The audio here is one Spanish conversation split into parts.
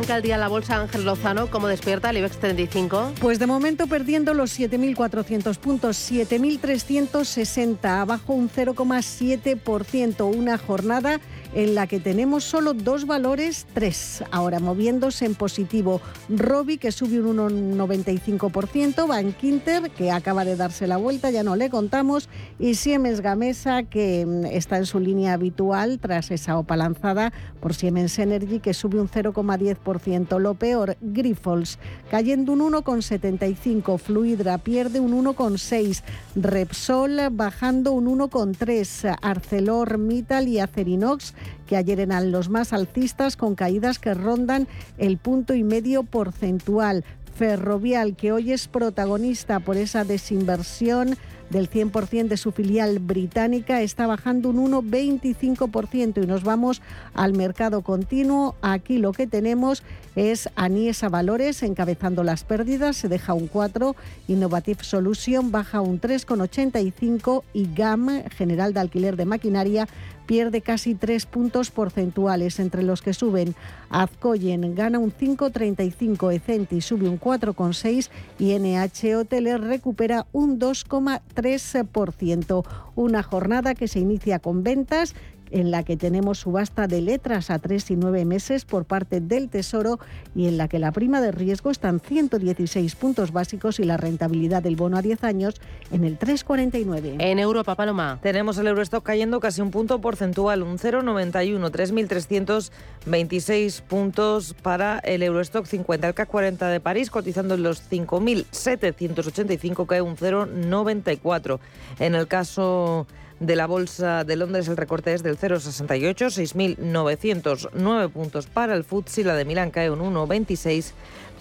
Arranca el día la bolsa Ángel Lozano. ¿Cómo despierta el IBEX 35? Pues de momento perdiendo los 7.400 puntos, 7.360, abajo un 0,7%. Una jornada en la que tenemos solo dos valores, tres, ahora moviéndose en positivo. Robi, que sube un 1,95%, Bank Inter, que acaba de darse la vuelta, ya no le contamos, y Siemens Gamesa, que mm, está en su línea habitual tras esa OPA lanzada por Siemens Energy, que sube un 0,10%. Lo peor, Grifols, cayendo un 1,75%, Fluidra pierde un 1,6%, Repsol bajando un 1,3%, ArcelorMittal y Acerinox que ayer eran los más alcistas con caídas que rondan el punto y medio porcentual. Ferrovial, que hoy es protagonista por esa desinversión del 100% de su filial británica está bajando un 1,25% y nos vamos al mercado continuo. Aquí lo que tenemos es Aniesa Valores encabezando las pérdidas, se deja un 4, Innovative Solution baja un 3,85 y GAM, General de Alquiler de Maquinaria, pierde casi 3 puntos porcentuales, entre los que suben Azcoyen gana un 5,35, Ecenti sube un 4,6 y NH Hoteles recupera un 2,3%. Una jornada que se inicia con ventas en la que tenemos subasta de letras a tres y nueve meses por parte del Tesoro y en la que la prima de riesgo está en 116 puntos básicos y la rentabilidad del bono a 10 años en el 3,49. En Europa, Paloma. Tenemos el Eurostock cayendo casi un punto porcentual, un 0,91, 3.326 puntos para el Eurostock 50. El CAC 40 de París cotizando en los 5.785, cae un 0,94. En el caso de la Bolsa de Londres el recorte es del 0,68, 6.909 puntos para el FTSE, la de Milán cae un 1,26,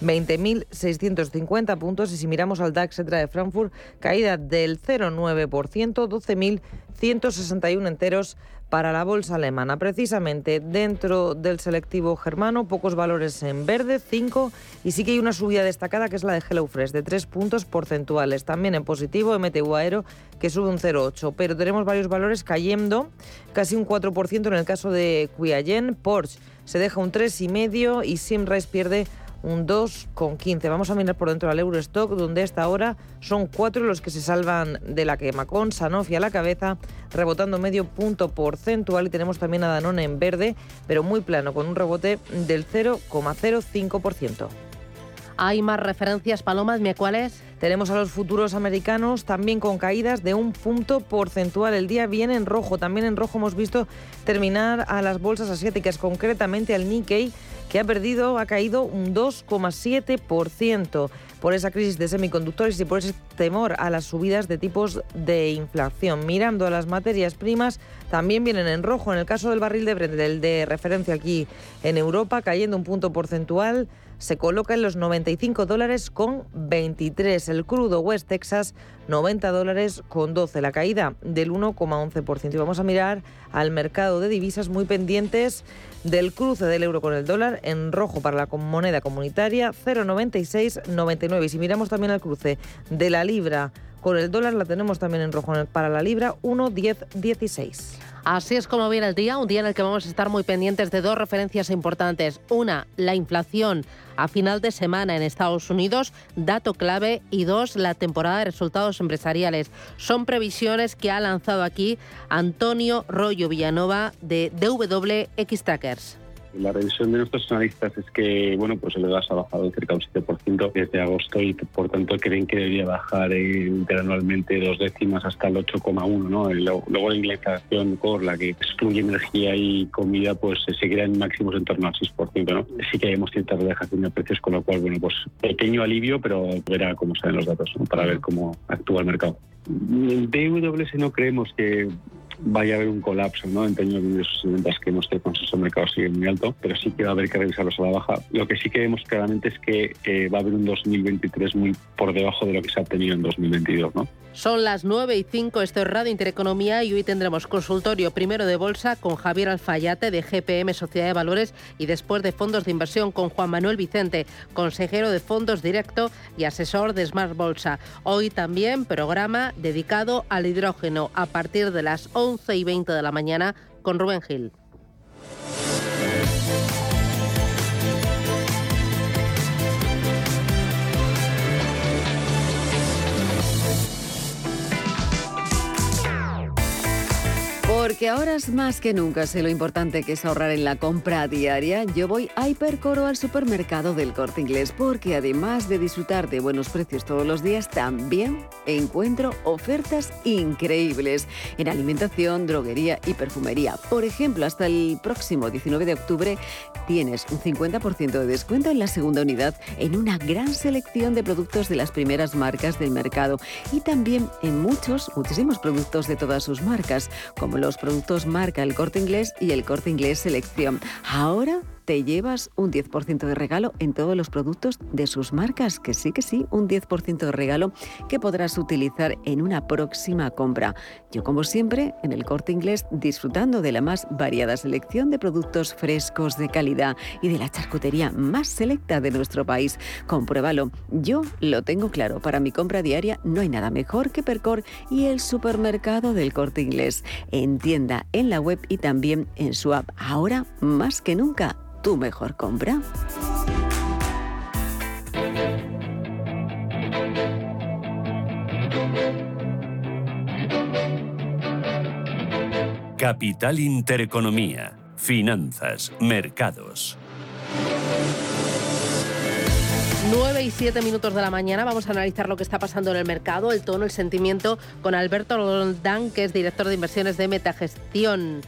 20.650 puntos y si miramos al DAX de Frankfurt, caída del 0,9%, 12.161 enteros para la bolsa alemana. Precisamente dentro del selectivo germano, pocos valores en verde, 5, y sí que hay una subida destacada que es la de HelloFresh, de 3 puntos porcentuales. También en positivo, MTU Aero, que sube un 0,8, pero tenemos varios valores cayendo, casi un 4% en el caso de Quiayen, Porsche se deja un 3,5 y Simrise pierde un 2,15. Vamos a mirar por dentro al Eurostock, donde hasta ahora son cuatro los que se salvan de la quema, con Sanofi a la cabeza, rebotando medio punto porcentual y tenemos también a Danone en verde, pero muy plano, con un rebote del 0,05%. Hay más referencias, Palomas, ¿cuáles? Tenemos a los futuros americanos también con caídas de un punto porcentual. El día viene en rojo. También en rojo hemos visto terminar a las bolsas asiáticas, concretamente al Nikkei, que ha perdido, ha caído un 2,7% por esa crisis de semiconductores y por ese temor a las subidas de tipos de inflación. Mirando a las materias primas, también vienen en rojo. En el caso del barril de Brent, el de referencia aquí en Europa, cayendo un punto porcentual se coloca en los 95 dólares con 23. El crudo West Texas 90 dólares con 12. La caída del 1,11%. Y vamos a mirar al mercado de divisas muy pendientes del cruce del euro con el dólar en rojo para la moneda comunitaria 0,9699. Y si miramos también al cruce de la libra con el dólar la tenemos también en rojo para la libra 1,1016. Así es como viene el día, un día en el que vamos a estar muy pendientes de dos referencias importantes. Una, la inflación a final de semana en Estados Unidos, dato clave, y dos, la temporada de resultados empresariales. Son previsiones que ha lanzado aquí Antonio Rollo Villanova de DWX Trackers. La revisión de nuestros analistas es que bueno, pues el gas ha bajado cerca de un 7% desde agosto y por tanto creen que debería bajar eh, interanualmente dos décimas hasta el 8,1. ¿no? Luego, la inflación core, la que excluye energía y comida, pues se seguirá en máximos en torno al 6%. ¿no? Sí que hemos cierta relajación de precios, con lo cual, bueno, pues pequeño alivio, pero verá cómo salen los datos para ver cómo actúa el mercado. En DWS no creemos que vaya a haber un colapso ¿no? en términos de sus ventas, que nuestro consenso de mercado sigue muy alto, pero sí que va a haber que revisarlos a la baja. Lo que sí que vemos claramente es que eh, va a haber un 2023 muy por debajo de lo que se ha tenido en 2022. ¿no? Son las 9 y 5, esto es Radio Intereconomía y hoy tendremos consultorio primero de bolsa con Javier Alfayate de GPM Sociedad de Valores y después de fondos de inversión con Juan Manuel Vicente, consejero de fondos directo y asesor de Smart Bolsa. Hoy también programa dedicado al hidrógeno a partir de las 11 y 20 de la mañana con Rubén Gil. Porque ahora es más que nunca sé lo importante que es ahorrar en la compra diaria. Yo voy a Hipercoro al supermercado del Corte Inglés porque además de disfrutar de buenos precios todos los días, también encuentro ofertas increíbles en alimentación, droguería y perfumería. Por ejemplo, hasta el próximo 19 de octubre tienes un 50% de descuento en la segunda unidad en una gran selección de productos de las primeras marcas del mercado y también en muchos, muchísimos productos de todas sus marcas, como los productos marca el corte inglés y el corte inglés selección. Ahora te llevas un 10% de regalo en todos los productos de sus marcas, que sí que sí, un 10% de regalo que podrás utilizar en una próxima compra. Yo como siempre, en el corte inglés, disfrutando de la más variada selección de productos frescos de calidad y de la charcutería más selecta de nuestro país. Compruébalo, yo lo tengo claro, para mi compra diaria no hay nada mejor que Percor y el supermercado del corte inglés, en tienda, en la web y también en su app. Ahora más que nunca tu mejor compra. Capital Intereconomía, Finanzas, Mercados. 9 y 7 minutos de la mañana vamos a analizar lo que está pasando en el mercado, el tono, el sentimiento con Alberto Roldán, que es director de inversiones de Metagestión.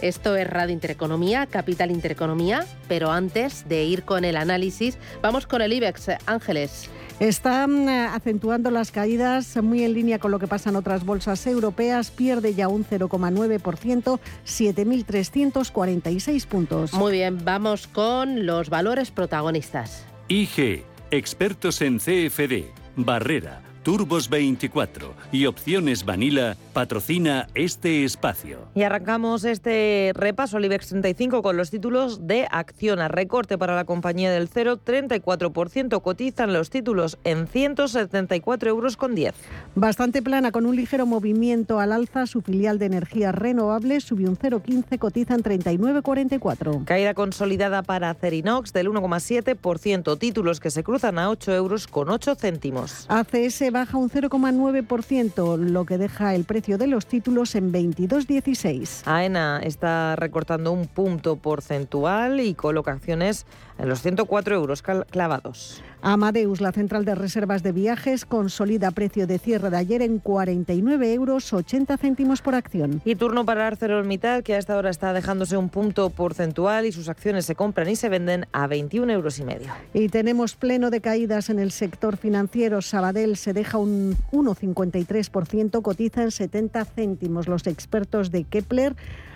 Esto es Radio Intereconomía, Capital Intereconomía, pero antes de ir con el análisis, vamos con el IBEX. Ángeles. Están eh, acentuando las caídas muy en línea con lo que pasa en otras bolsas europeas. Pierde ya un 0,9%, 7.346 puntos. Muy bien, vamos con los valores protagonistas. IG, expertos en CFD, Barrera, Turbos 24 y Opciones Vanilla patrocina este espacio. Y arrancamos este repaso al IBEX 35 con los títulos de acción a recorte para la compañía del 0,34%. Cotizan los títulos en 174 euros con 10. Bastante plana, con un ligero movimiento al alza. Su filial de energías renovables subió un 0,15, cotizan 39,44. Caída consolidada para Acerinox del 1,7%. Títulos que se cruzan a 8 euros con 8 céntimos. ACS baja un 0,9%, lo que deja el precio de los títulos en 22,16. AENA está recortando un punto porcentual y coloca acciones en los 104 euros clavados. Amadeus, la central de reservas de viajes, consolida precio de cierre de ayer en 49 euros 80 céntimos por acción. Y turno para ArcelorMittal, que hasta ahora está dejándose un punto porcentual y sus acciones se compran y se venden a 21 euros y medio. Y tenemos pleno de caídas en el sector financiero. Sabadell se deja un 1,53%, cotiza en 70 céntimos. Los expertos de Kepler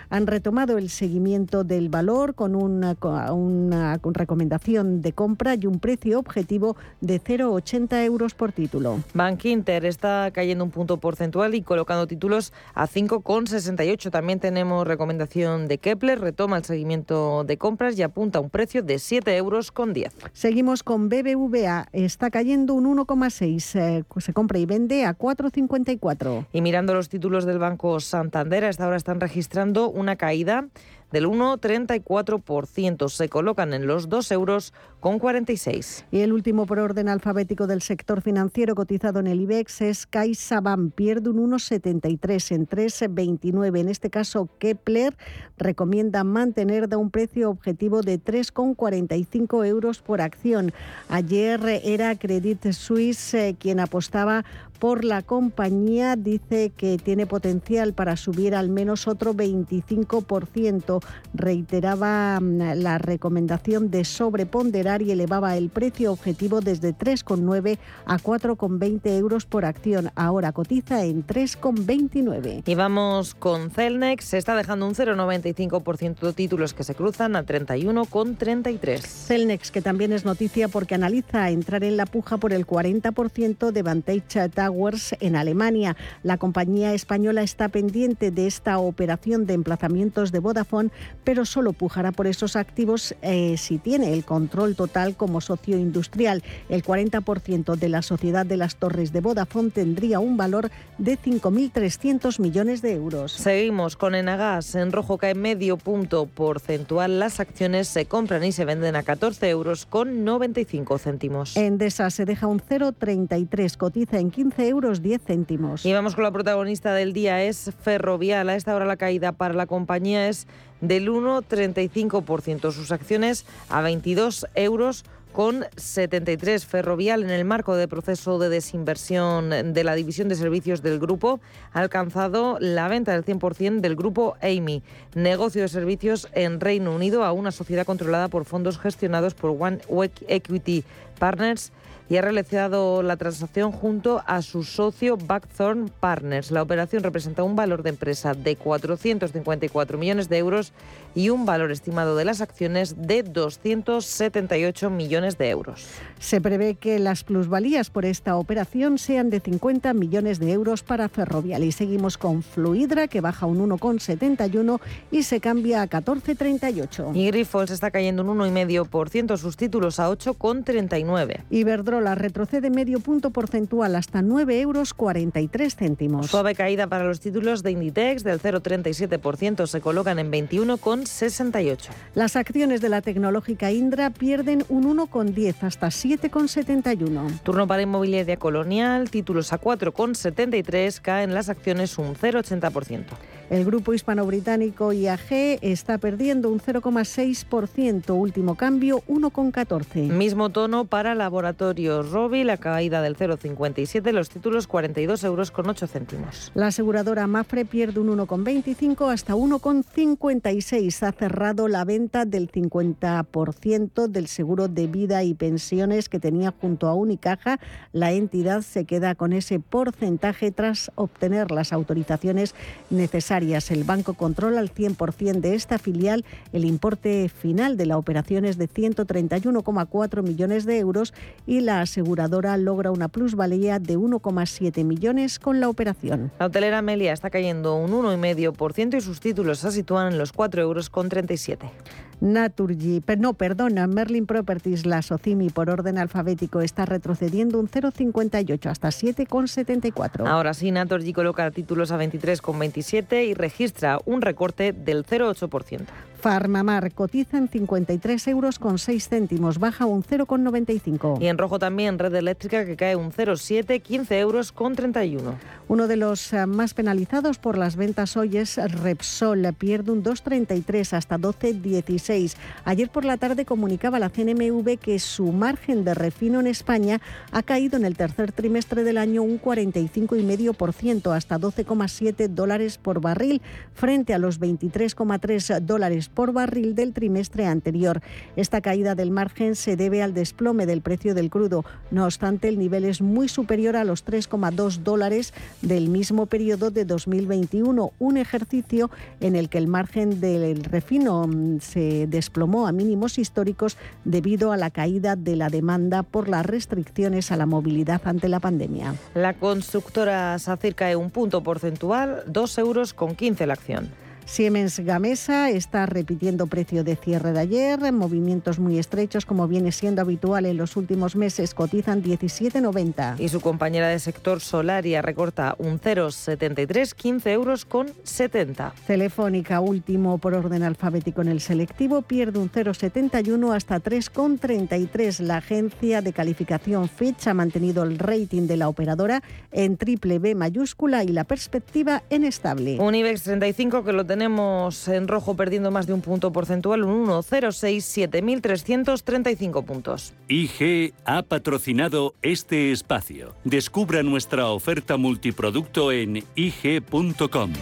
han retomado el seguimiento del valor con una, una recomendación de compra y un precio objetivo de 0,80 euros por título. Bank Inter está cayendo un punto porcentual y colocando títulos a 5,68. También tenemos recomendación de Kepler, retoma el seguimiento de compras y apunta a un precio de 7 euros con 10. Seguimos con BBVA, está cayendo un 1,6, eh, se compra y vende a 4,54. Y mirando los títulos del Banco Santander, hasta ahora están registrando una caída del 1,34%. Se colocan en los 2 euros con 46. Y el último por orden alfabético del sector financiero cotizado en el IBEX es CaixaBank. Pierde un 1,73 en 3,29. En este caso, Kepler recomienda mantener de un precio objetivo de 3,45 euros por acción. Ayer era Credit Suisse eh, quien apostaba por la compañía. Dice que tiene potencial para subir al menos otro 25%. pero reiteraba mm, la recomendación de sobreponderar y elevaba el precio objetivo desde 3,9 a 4,20 euros por acción. Ahora cotiza en 3,29. Y vamos con Celnex. Se está dejando un 0,95% de títulos que se cruzan a 31,33. Celnex, que también es noticia porque analiza entrar en la puja por el 40% de Vantage Towers en Alemania. La compañía española está pendiente de esta operación de emplazamientos de Vodafone, pero solo pujará por esos activos eh, si tiene el control total como socio industrial. El 40% de la sociedad de las torres de Vodafone tendría un valor de 5.300 millones de euros. Seguimos con Enagas. En rojo cae medio punto porcentual. Las acciones se compran y se venden a 14 euros con 95 céntimos. Endesa se deja un 0,33, cotiza en 15 euros 10 céntimos. Y vamos con la protagonista del día, es Ferrovial. A esta hora la caída para la compañía es del 1,35%. Sus acciones a 22 euros con 73 Ferrovial en el marco del proceso de desinversión de la división de servicios del grupo ha alcanzado la venta del 100% del grupo Amy, negocio de servicios en Reino Unido a una sociedad controlada por fondos gestionados por One Equity Partners y ha realizado la transacción junto a su socio Backthorn Partners. La operación representa un valor de empresa de 454 millones de euros y un valor estimado de las acciones de 278 millones de euros. Se prevé que las plusvalías por esta operación sean de 50 millones de euros para Ferrovial. Y seguimos con Fluidra, que baja un 1,71 y se cambia a 14,38. Y Grifols está cayendo un 1,5%, sus títulos a 8,39. Iberdrola retrocede medio punto porcentual hasta 9 euros 43 céntimos. Suave caída para los títulos de Inditex del 0,37%, se colocan en 21,68. Las acciones de la tecnológica Indra pierden un 1,10 hasta 7,71. Turno para inmobiliaria colonial, títulos a 4,73, caen las acciones un 0,80%. El grupo hispano-británico IAG está perdiendo un 0,6%, último cambio 1,14. Mismo tono para Laboratorios Robi, la caída del 0,57, los títulos 42 euros con 8 céntimos. La aseguradora Mafre pierde un 1,25 hasta 1,56. Ha cerrado la venta del 50% del seguro de vida y pensiones que tenía junto a Unicaja. La entidad se queda con ese porcentaje tras obtener las autorizaciones necesarias el banco controla al 100% de esta filial. El importe final de la operación es de 131,4 millones de euros y la aseguradora logra una plusvalía de 1,7 millones con la operación. La hotelera Melia está cayendo un 1,5% y sus títulos se sitúan en los 4 euros con 37. Naturgy, no, perdona, Merlin Properties, la Socimi por orden alfabético está retrocediendo un 0,58 hasta 7,74. Ahora sí, Naturgy coloca títulos a 23,27 y registra un recorte del 0,8%. Farmamar cotiza en 53 euros con 6 céntimos, baja un 0,95. Y en rojo también Red Eléctrica que cae un 0,7, 15 euros con 31. Uno de los eh, más penalizados por las ventas hoy es Repsol, pierde un 2,33 hasta 12,16. Ayer por la tarde comunicaba la CNMV que su margen de refino en España ha caído en el tercer trimestre del año un 45,5% hasta 12,7 dólares por barril frente a los 23,3 dólares por barril del trimestre anterior. Esta caída del margen se debe al desplome del precio del crudo. No obstante, el nivel es muy superior a los 3,2 dólares del mismo periodo de 2021, un ejercicio en el que el margen del refino mm, se desplomó a mínimos históricos debido a la caída de la demanda por las restricciones a la movilidad ante la pandemia. La constructora SACIR cae un punto porcentual, 2 euros con 15 la acción. Siemens Gamesa está repitiendo precio de cierre de ayer, movimientos muy estrechos como viene siendo habitual en los últimos meses, cotizan 17,90. Y su compañera de sector Solaria recorta un 0,73, 15 euros con 70. Telefónica, último por orden alfabético en el selectivo, pierde un 0,71 hasta 3,33. La agencia de calificación Fitch ha mantenido el rating de la operadora en triple B mayúscula y la perspectiva en estable. Un IBEX 35 que lo tenemos tenemos en rojo perdiendo más de un punto porcentual, un 1,06, 7.335 puntos. IG ha patrocinado este espacio. Descubra nuestra oferta multiproducto en ig.com.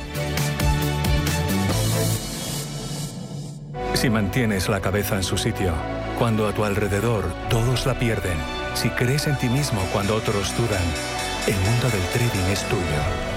Si mantienes la cabeza en su sitio, cuando a tu alrededor todos la pierden, si crees en ti mismo cuando otros dudan, el mundo del trading es tuyo.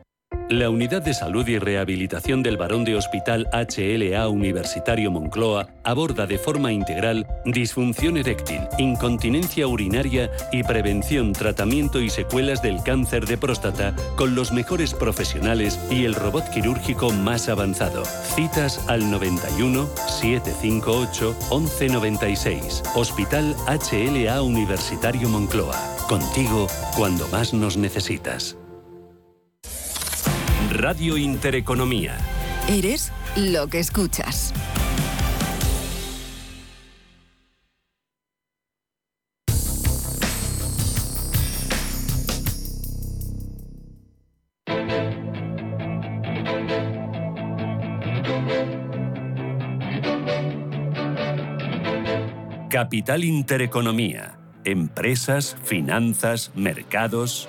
La Unidad de Salud y Rehabilitación del Barón de Hospital HLA Universitario Moncloa aborda de forma integral disfunción eréctil, incontinencia urinaria y prevención, tratamiento y secuelas del cáncer de próstata con los mejores profesionales y el robot quirúrgico más avanzado. Citas al 91 758 1196. Hospital HLA Universitario Moncloa. Contigo cuando más nos necesitas. Radio Intereconomía. Eres lo que escuchas. Capital Intereconomía. Empresas, finanzas, mercados.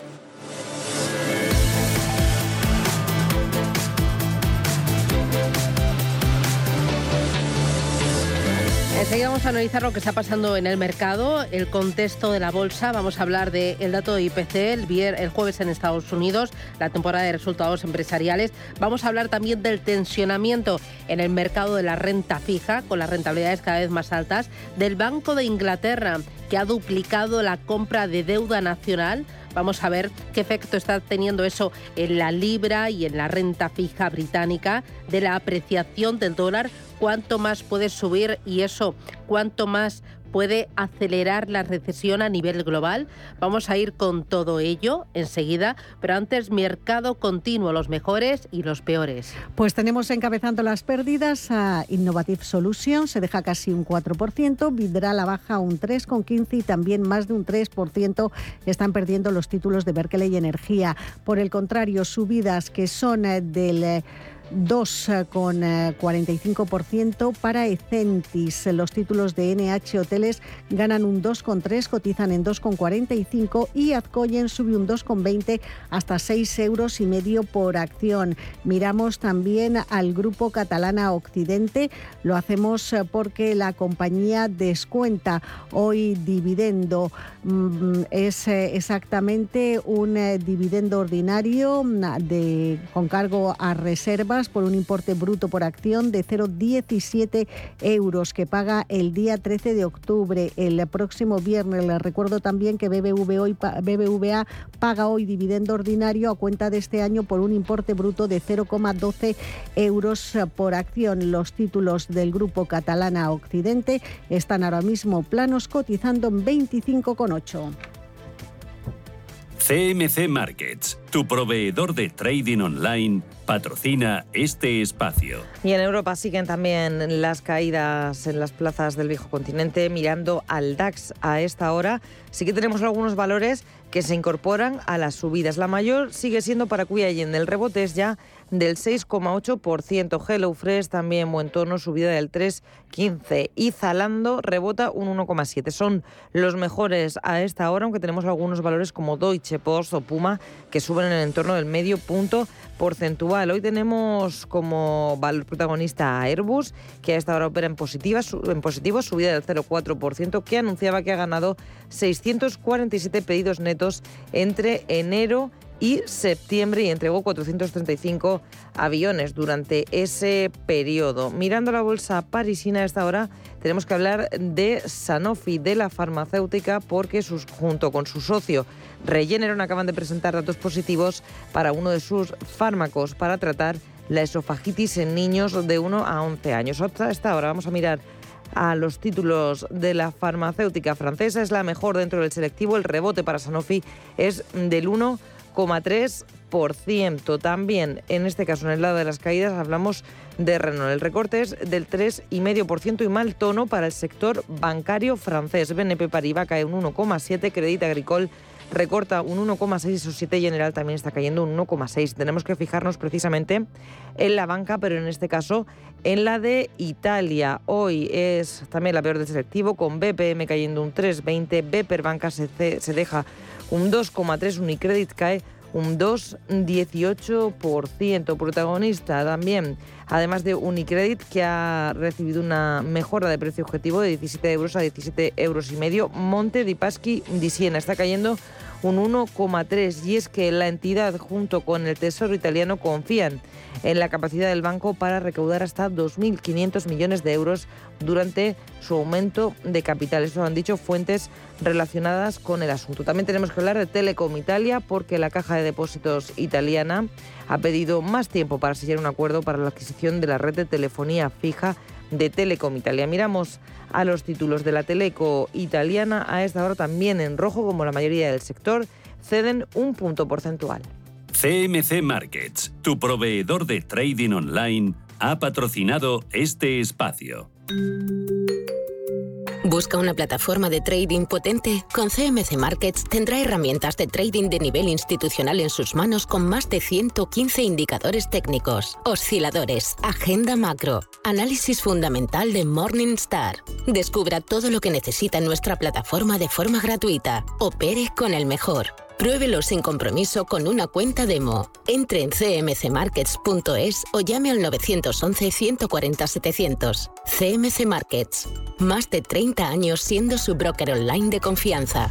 Enseguida vamos a analizar lo que está pasando en el mercado, el contexto de la bolsa. Vamos a hablar del dato de IPC el, el jueves en Estados Unidos, la temporada de resultados empresariales. Vamos a hablar también del tensionamiento en el mercado de la renta fija, con las rentabilidades cada vez más altas, del Banco de Inglaterra, que ha duplicado la compra de deuda nacional. Vamos a ver qué efecto está teniendo eso en la libra y en la renta fija británica, de la apreciación del dólar. Cuánto más puede subir y eso, cuánto más puede acelerar la recesión a nivel global. Vamos a ir con todo ello enseguida, pero antes mercado continuo, los mejores y los peores. Pues tenemos encabezando las pérdidas a Innovative Solutions, se deja casi un 4%, Vidra la baja un 3,15% y también más de un 3% están perdiendo los títulos de Berkeley Energía. Por el contrario, subidas que son eh, del eh, 2,45% eh, para Ecentis. Los títulos de NH Hoteles ganan un 2,3, cotizan en 2,45 y Azcoyen sube un 2,20 hasta 6 euros por acción. Miramos también al grupo Catalana Occidente. Lo hacemos eh, porque la compañía descuenta hoy dividendo. Mm, es eh, exactamente un dividendo ordinario mm, de, con cargo a reservas por un importe bruto por acción de 0,17 euros que paga el día 13 de octubre. El próximo viernes les recuerdo también que BBVA paga hoy dividendo ordinario a cuenta de este año por un importe bruto de 0,12 euros por acción. Los títulos del grupo Catalana Occidente están ahora mismo planos cotizando en 25,8. CMC Markets, tu proveedor de trading online, patrocina este espacio. Y en Europa siguen también las caídas en las plazas del viejo continente, mirando al DAX a esta hora. Sí que tenemos algunos valores que se incorporan a las subidas. La mayor sigue siendo para Cuya y en el rebote es ya del 6,8%. HelloFresh también buen tono, subida del 3,15%. Y Zalando rebota un 1,7%. Son los mejores a esta hora, aunque tenemos algunos valores como Deutsche Post o Puma que suben en el entorno del medio punto porcentual. Hoy tenemos como valor protagonista a Airbus, que a esta hora opera en, positiva, en positivo, subida del 0,4%, que anunciaba que ha ganado 647 pedidos netos entre enero y y septiembre y entregó 435 aviones durante ese periodo. Mirando la bolsa parisina a esta hora, tenemos que hablar de Sanofi, de la farmacéutica, porque sus, junto con su socio Regeneron acaban de presentar datos positivos para uno de sus fármacos para tratar la esofagitis en niños de 1 a 11 años. Hasta esta hora vamos a mirar a los títulos de la farmacéutica francesa. Es la mejor dentro del selectivo. El rebote para Sanofi es del 1 3%. También, en este caso, en el lado de las caídas, hablamos de Renault. El recorte es del 3,5% y mal tono para el sector bancario francés. BNP Paribas cae un 1,7%, Crédit Agricole recorta un 1,6, Societe General también está cayendo un 1,6. Tenemos que fijarnos precisamente en la banca, pero en este caso en la de Italia. Hoy es también la peor del selectivo, con BPM cayendo un 3,20, Beper Banca se deja un 2,3%, Unicredit cae un 2,18%. Protagonista también, además de Unicredit, que ha recibido una mejora de precio objetivo de 17 euros a 17 euros y medio. Monte di Paschi di Siena está cayendo un 1,3 y es que la entidad junto con el Tesoro italiano confían en la capacidad del banco para recaudar hasta 2.500 millones de euros durante su aumento de capital. Eso lo han dicho fuentes relacionadas con el asunto. También tenemos que hablar de Telecom Italia porque la Caja de Depósitos italiana ha pedido más tiempo para sellar un acuerdo para la adquisición de la red de telefonía fija de Telecom Italia. Miramos a los títulos de la Teleco italiana a esta hora también en rojo, como la mayoría del sector, ceden un punto porcentual. CMC Markets, tu proveedor de trading online, ha patrocinado este espacio. ¿Busca una plataforma de trading potente? Con CMC Markets tendrá herramientas de trading de nivel institucional en sus manos con más de 115 indicadores técnicos, osciladores, agenda macro, análisis fundamental de Morningstar. Descubra todo lo que necesita en nuestra plataforma de forma gratuita. Opere con el mejor. Pruébelo sin compromiso con una cuenta demo. Entre en cmcmarkets.es o llame al 911-140-700. CMC Markets. Más de 30 años siendo su broker online de confianza.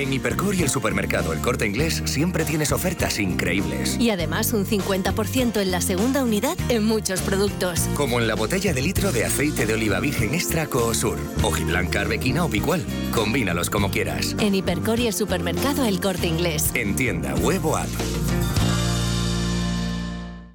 En Hipercor y el supermercado El Corte Inglés siempre tienes ofertas increíbles. Y además un 50% en la segunda unidad en muchos productos. Como en la botella de litro de aceite de oliva virgen extra Coosur, hojiblanca, arbequina o picual. Combínalos como quieras. En Hipercor y el supermercado El Corte Inglés. En tienda, web o app.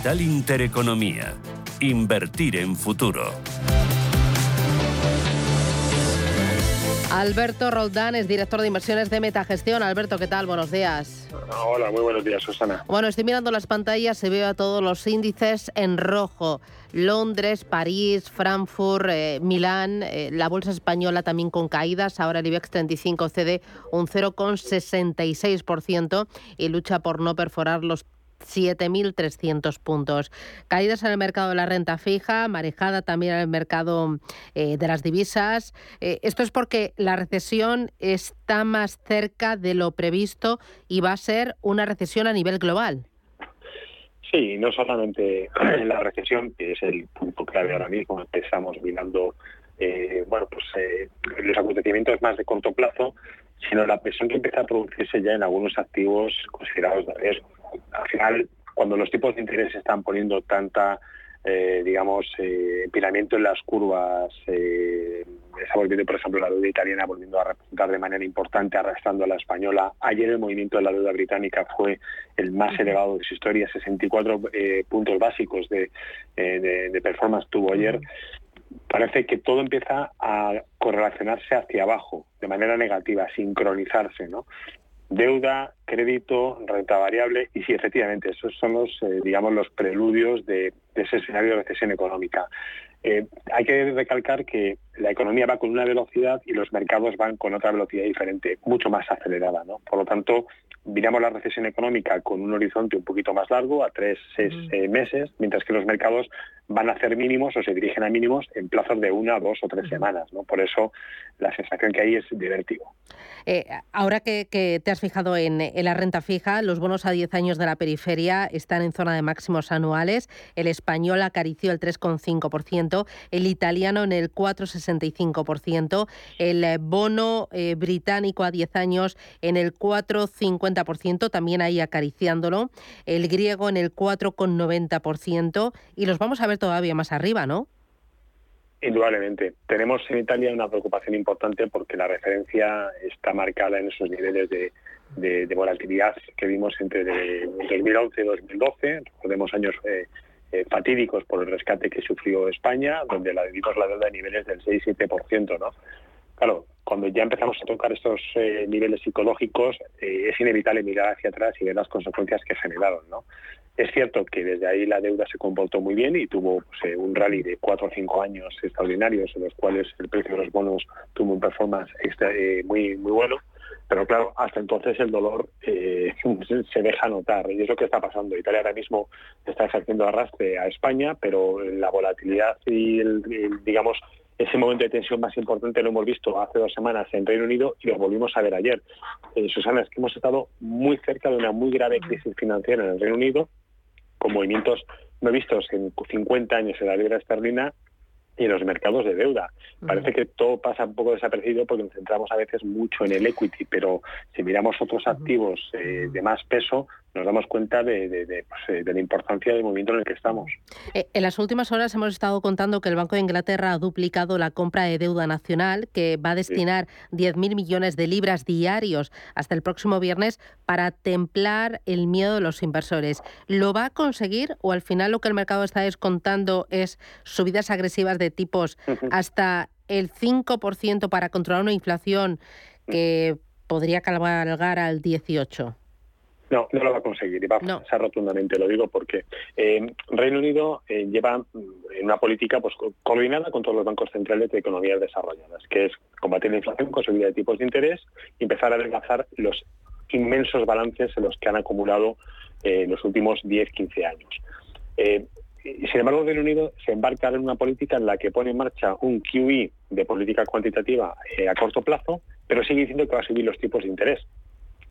Capital Intereconomía. Invertir en futuro. Alberto Roldán es director de inversiones de Metagestión. Alberto, ¿qué tal? Buenos días. Hola, muy buenos días, Susana. Bueno, estoy mirando las pantallas y veo a todos los índices en rojo. Londres, París, Frankfurt, eh, Milán, eh, la bolsa española también con caídas. Ahora el IBEX 35 cede un 0,66% y lucha por no perforar los 7.300 puntos. Caídas en el mercado de la renta fija, marejada también en el mercado eh, de las divisas. Eh, esto es porque la recesión está más cerca de lo previsto y va a ser una recesión a nivel global. Sí, no solamente la recesión, que es el punto clave ahora mismo, estamos mirando eh, bueno, pues los acontecimientos más de corto plazo, sino la presión que empieza a producirse ya en algunos activos considerados de riesgo al final, cuando los tipos de interés están poniendo tanta, eh, digamos, eh, empinamiento en las curvas, eh, está volviendo, por ejemplo, la deuda italiana volviendo a repuntar de manera importante, arrastrando a la española. Ayer el movimiento de la deuda británica fue el más elevado de su historia, 64 puntos básicos de, de, performance tuvo ayer parece que todo empieza a correlacionarse hacia abajo de manera negativa, sincronizarse, ¿no? Deuda, crédito, renta variable y sí, efectivamente, esos son los, eh, digamos, los preludios de, ese escenario de recesión económica. Eh, hay que recalcar que la economía va con una velocidad y los mercados van con otra velocidad diferente, mucho más acelerada. ¿no? Por lo tanto, miramos la recesión económica con un horizonte un poquito más largo, a tres, seis eh, meses, mientras que los mercados van a hacer mínimos o se dirigen a mínimos en plazos de una, dos o tres semanas. ¿no? Por eso la sensación que hay es de vértigo. Eh, ahora que, te has fijado en, la renta fija, los bonos a 10 años de la periferia están en zona de máximos anuales. El español acarició el 3,5%, el italiano en el 4,65%, el bono eh, británico a 10 años en el 4,50%, también ahí acariciándolo, el griego en el 4,90% y los vamos a ver todavía más arriba, ¿no? Indudablemente. Tenemos en Italia una preocupación importante porque la referencia está marcada en esos niveles de, volatilidad que vimos entre 2011 y 2012. Recordemos años eh, eh, fatídicos por el rescate que sufrió España, donde la vimos la deuda a niveles del 6-7%. ¿no? Claro, cuando ya empezamos a tocar estos eh, niveles psicológicos, es inevitable mirar hacia atrás y ver las consecuencias que generaron. ¿no? Es cierto que desde ahí la deuda se comportó muy bien y tuvo pues, eh, un rally de cuatro o cinco años extraordinarios en los cuales el precio de los bonos tuvo un performance eh, muy, muy bueno. Pero claro, hasta entonces el dolor eh, se deja notar y es lo que está pasando. Italia ahora mismo está ejerciendo arrastre a España, pero la volatilidad y el, digamos ese momento de tensión más importante lo hemos visto hace dos semanas en Reino Unido y lo volvimos a ver ayer. Susana, es que hemos estado muy cerca de una muy grave crisis financiera en el Reino Unido con movimientos no vistos en 50 años en la libra esterlina y en los mercados de deuda. Parece que todo pasa un poco desapercibido porque nos centramos a veces mucho en el equity, pero si miramos otros activos eh, de más peso, nos damos cuenta de, pues, eh, de, la importancia del movimiento en el que estamos. Eh, en las últimas horas hemos estado contando que el Banco de Inglaterra ha duplicado la compra de deuda nacional, que va a destinar 10.000 millones de libras diarios hasta el próximo viernes para templar el miedo de los inversores. ¿Lo va a conseguir o al final lo que el mercado está descontando es subidas agresivas de tipos hasta el 5% para controlar una inflación que podría cabalgar al 18%. No, no lo va a conseguir y va a fracasar rotundamente, lo digo porque eh, Reino Unido eh, lleva mm, una política pues, coordinada con todos los bancos centrales de economías desarrolladas, que es combatir la inflación con subida de tipos de interés y empezar a adelgazar los inmensos balances en los que han acumulado eh, en los últimos 10-15 años. sin embargo, Reino Unido se embarca en una política en la que pone en marcha un QE de política cuantitativa a corto plazo, pero sigue diciendo que va a subir los tipos de interés.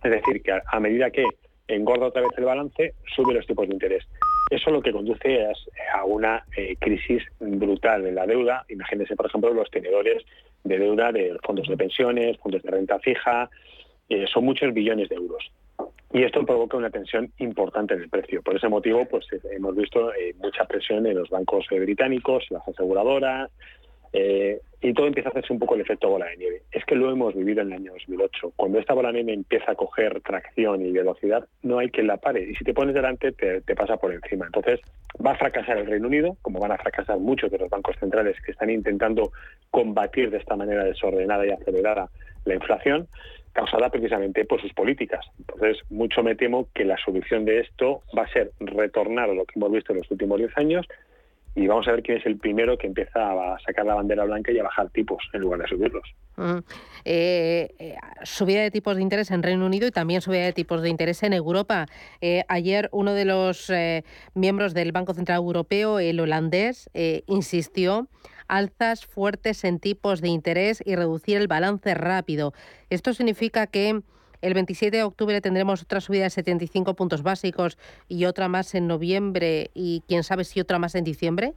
Es decir, que a medida que engorda otra vez el balance, sube los tipos de interés. Eso lo que conduce a una eh, crisis brutal en la deuda. Imagínense, por ejemplo, los tenedores de deuda de fondos de pensiones, fondos de renta fija, eh, son muchos billones de euros. Y esto provoca una tensión importante en el precio. Por ese motivo, pues eh, hemos visto mucha presión en los bancos británicos, las aseguradoras, eh, y todo empieza a hacerse un poco el efecto bola de nieve. Es que lo hemos vivido en el año 2008. Cuando esta bola de nieve empieza a coger tracción y velocidad, no hay quien la pare. Y si te pones delante, te, pasa por encima. Entonces, va a fracasar el Reino Unido, como van a fracasar muchos de los bancos centrales que están intentando combatir de esta manera desordenada y acelerada la inflación causada precisamente por sus políticas. Entonces, mucho me temo que la solución de esto va a ser retornar a lo que hemos visto en los últimos 10 años, y vamos a ver quién es el primero que empieza a sacar la bandera blanca y a bajar tipos en lugar de subirlos. Eh, eh, subida de tipos de interés en Reino Unido y también subida de tipos de interés en Europa. Eh, ayer uno de los miembros del Banco Central Europeo, el holandés, insistió alzas fuertes en tipos de interés y reducir el balance rápido. Esto significa que el 27 de octubre tendremos otra subida de 75 puntos básicos y otra más en noviembre y quién sabe si otra más en diciembre.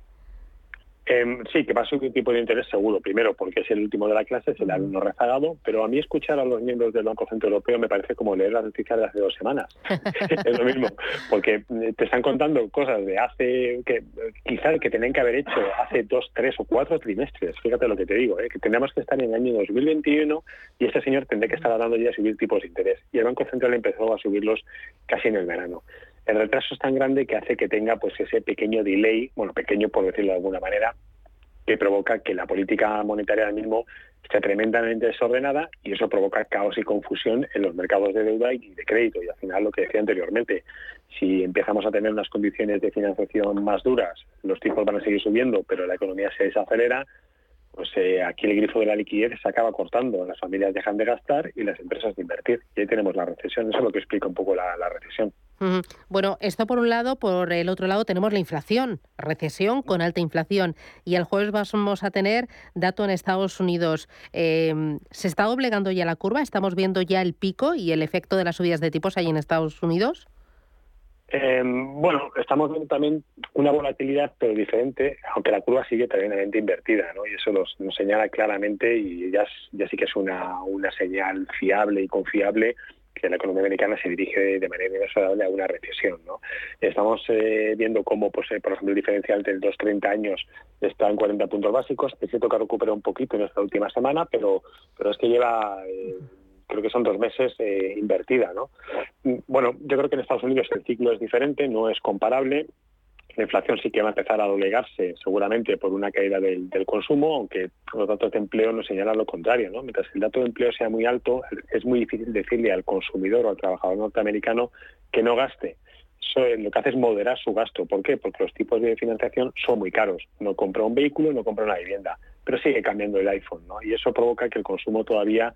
Em, sí, que va a un tipo de interés seguro, primero porque es el último de la clase, es el alumno rezagado, pero a mí escuchar a los miembros del Banco Central Europeo me parece como leer las noticias de hace dos semanas. es lo mismo, porque eh, te están contando cosas de hace, que quizás que tenían que haber hecho hace dos, tres o cuatro trimestres, fíjate lo que te digo, ¿eh? que tendríamos que estar en el año 2021 y este señor tendría que estar hablando ya de subir tipos de interés. Y el Banco Central empezó a subirlos casi en el verano el retraso es tan grande que hace que tenga pues ese pequeño delay, bueno, pequeño por decirlo de alguna manera, que provoca que la política monetaria ahora mismo esté tremendamente desordenada y eso provoca caos y confusión en los mercados de deuda y de crédito. Y al final, lo que decía anteriormente, si empezamos a tener unas condiciones de financiación más duras, los tipos van a seguir subiendo, pero la economía se desacelera, pues eh, aquí el grifo de la liquidez se acaba cortando. Las familias dejan de gastar y las empresas de invertir. Y ahí tenemos la recesión. Eso es lo que explica un poco la recesión. Bueno, esto por un lado, por el otro lado tenemos la inflación, recesión con alta inflación. Y el jueves vamos a tener dato en Estados Unidos. Em, ¿Se está doblegando ya la curva? ¿Estamos viendo ya el pico y el efecto de las subidas de tipos ahí en Estados Unidos? Em, bueno, estamos viendo también una volatilidad, pero diferente, aunque la curva sigue tremendamente invertida, ¿no? Y eso nos, señala claramente y ya, sí que es una, una señal fiable y confiable que la economía americana se dirige de manera inexorable a una recesión. ¿no? Estamos eh, viendo cómo, pues, eh, por ejemplo, el diferencial de los 30 años está en 40 puntos básicos. Es cierto que recupera un poquito en esta última semana, pero, pero es que lleva... Eh, creo que son dos meses invertida, ¿no? Bueno, yo creo que en Estados Unidos el ciclo es diferente, no es comparable. La inflación sí que va a empezar a doblegarse seguramente por una caída del, consumo, aunque los datos de empleo nos señalan lo contrario. ¿no? Mientras el dato de empleo sea muy alto, es muy difícil decirle al consumidor o al trabajador norteamericano que no gaste. lo que hace es moderar su gasto. ¿Por qué? Porque los tipos de financiación son muy caros. No compra un vehículo, no compra una vivienda, pero sigue cambiando el iPhone. ¿no? Y eso provoca que el consumo todavía